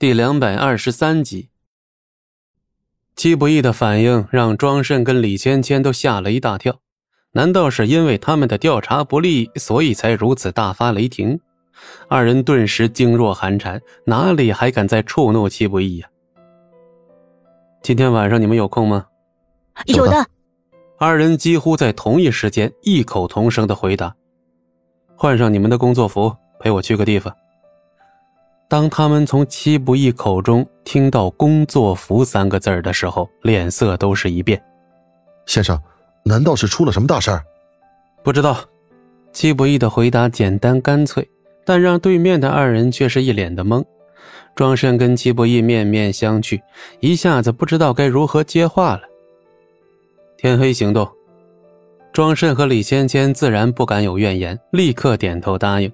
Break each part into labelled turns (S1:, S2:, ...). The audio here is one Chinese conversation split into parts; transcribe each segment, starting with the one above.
S1: 第两百二十三集，戚不义的反应让庄慎跟李芊芊都吓了一大跳。难道是因为他们的调查不利，所以才如此大发雷霆？二人顿时噤若寒蝉，哪里还敢再触怒戚不义呀？今天晚上你们有空吗？
S2: 有的。
S1: 二人几乎在同一时间异口同声的回答：“换上你们的工作服，陪我去个地方。”当他们从戚不义口中听到“工作服”三个字的时候，脸色都是一变。
S3: 先生，难道是出了什么大事？
S1: 不知道。戚不义的回答简单干脆，但让对面的二人却是一脸的懵。庄慎跟戚不义面面相觑，一下子不知道该如何接话了。天黑行动。庄慎和李芊芊自然不敢有怨言，立刻点头答应。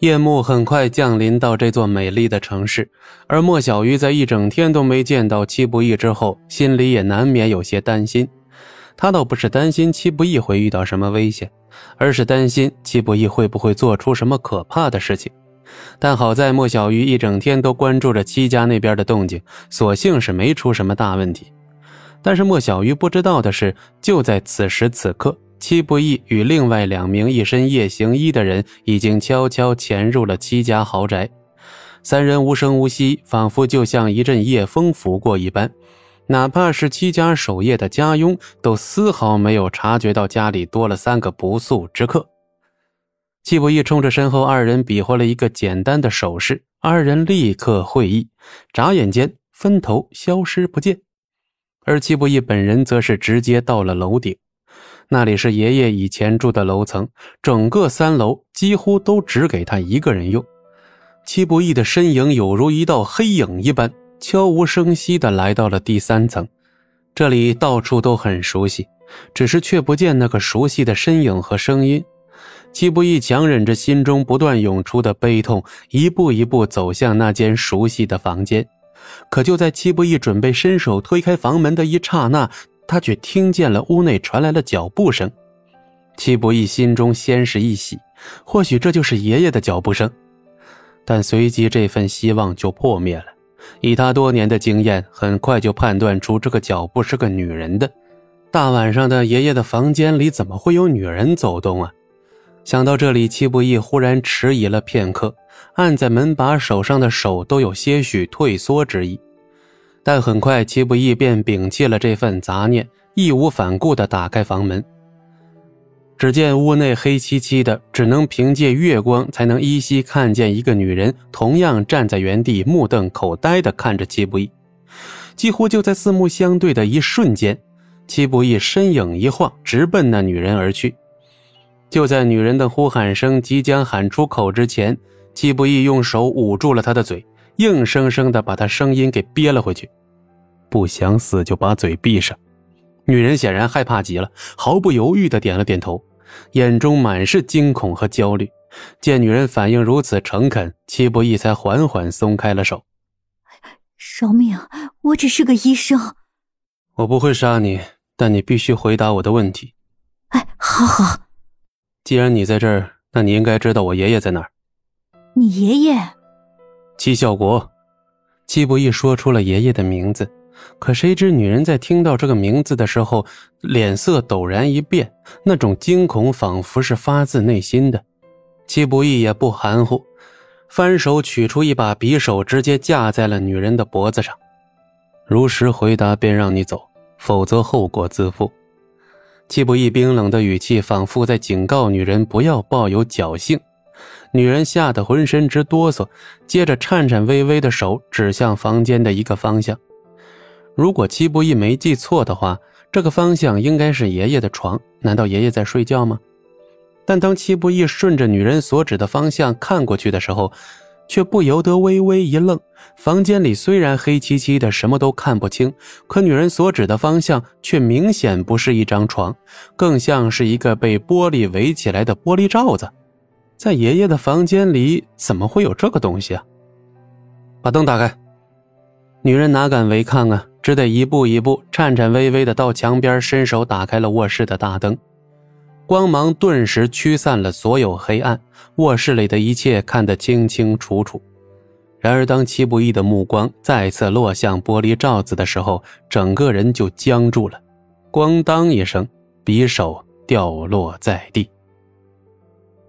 S1: 夜幕很快降临到这座美丽的城市，而莫小鱼在一整天都没见到戚不义之后，心里也难免有些担心。他倒不是担心戚不义会遇到什么危险，而是担心戚不义会不会做出什么可怕的事情。但好在莫小鱼一整天都关注着戚家那边的动静，所幸是没出什么大问题。但是莫小鱼不知道的是，就在此时此刻。戚不义与另外两名一身夜行衣的人已经悄悄潜入了戚家豪宅，三人无声无息，仿佛就像一阵夜风拂过一般。哪怕是戚家守夜的家佣，都丝毫没有察觉到家里多了三个不速之客。戚不义冲着身后二人比划了一个简单的手势，二人立刻会意，眨眼间分头消失不见。而戚不义本人则是直接到了楼顶。那里是爷爷以前住的楼层，整个三楼几乎都只给他一个人用。戚不义的身影有如一道黑影一般，悄无声息地来到了第三层。这里到处都很熟悉，只是却不见那个熟悉的身影和声音。戚不义强忍着心中不断涌出的悲痛，一步一步走向那间熟悉的房间。可就在戚不义准备伸手推开房门的一刹那，他却听见了屋内传来了脚步声，戚不义心中先是一喜，或许这就是爷爷的脚步声，但随即这份希望就破灭了。以他多年的经验，很快就判断出这个脚步是个女人的。大晚上的，爷爷的房间里怎么会有女人走动啊？想到这里，戚不义忽然迟疑了片刻，按在门把手上的手都有些许退缩之意。但很快，戚不义便摒弃了这份杂念，义无反顾地打开房门。只见屋内黑漆漆的，只能凭借月光才能依稀看见一个女人，同样站在原地，目瞪口呆地看着戚不义。几乎就在四目相对的一瞬间，戚不义身影一晃，直奔那女人而去。就在女人的呼喊声即将喊出口之前，戚不义用手捂住了她的嘴，硬生生的把他声音给憋了回去。不想死就把嘴闭上。女人显然害怕极了，毫不犹豫的点了点头，眼中满是惊恐和焦虑。见女人反应如此诚恳，戚不义才缓缓松开了手。
S2: 饶命！我只是个医生。
S1: 我不会杀你，但你必须回答我的问题。
S2: 哎，好好。
S1: 既然你在这儿，那你应该知道我爷爷在哪儿。
S2: 你爷爷？
S1: 戚孝国。戚不义说出了爷爷的名字。可谁知，女人在听到这个名字的时候，脸色陡然一变，那种惊恐仿佛是发自内心的。戚不义也不含糊，翻手取出一把匕首，直接架在了女人的脖子上。如实回答，便让你走；否则后果自负。戚不义冰冷的语气，仿佛在警告女人不要抱有侥幸。女人吓得浑身直哆嗦，接着颤颤巍巍的手指向房间的一个方向。如果七不义没记错的话，这个方向应该是爷爷的床。难道爷爷在睡觉吗？但当七不义顺着女人所指的方向看过去的时候，却不由得微微一愣。房间里虽然黑漆漆的，什么都看不清，可女人所指的方向却明显不是一张床，更像是一个被玻璃围起来的玻璃罩子。在爷爷的房间里怎么会有这个东西啊？把灯打开。女人哪敢违抗啊只得一步一步颤颤巍巍的到墙边伸手打开了卧室的大灯。光芒顿时驱散了所有黑暗卧室里的一切看得清清楚楚。然而当七不一的目光再次落向玻璃罩子的时候整个人就僵住了。咣当一声匕首掉落在地。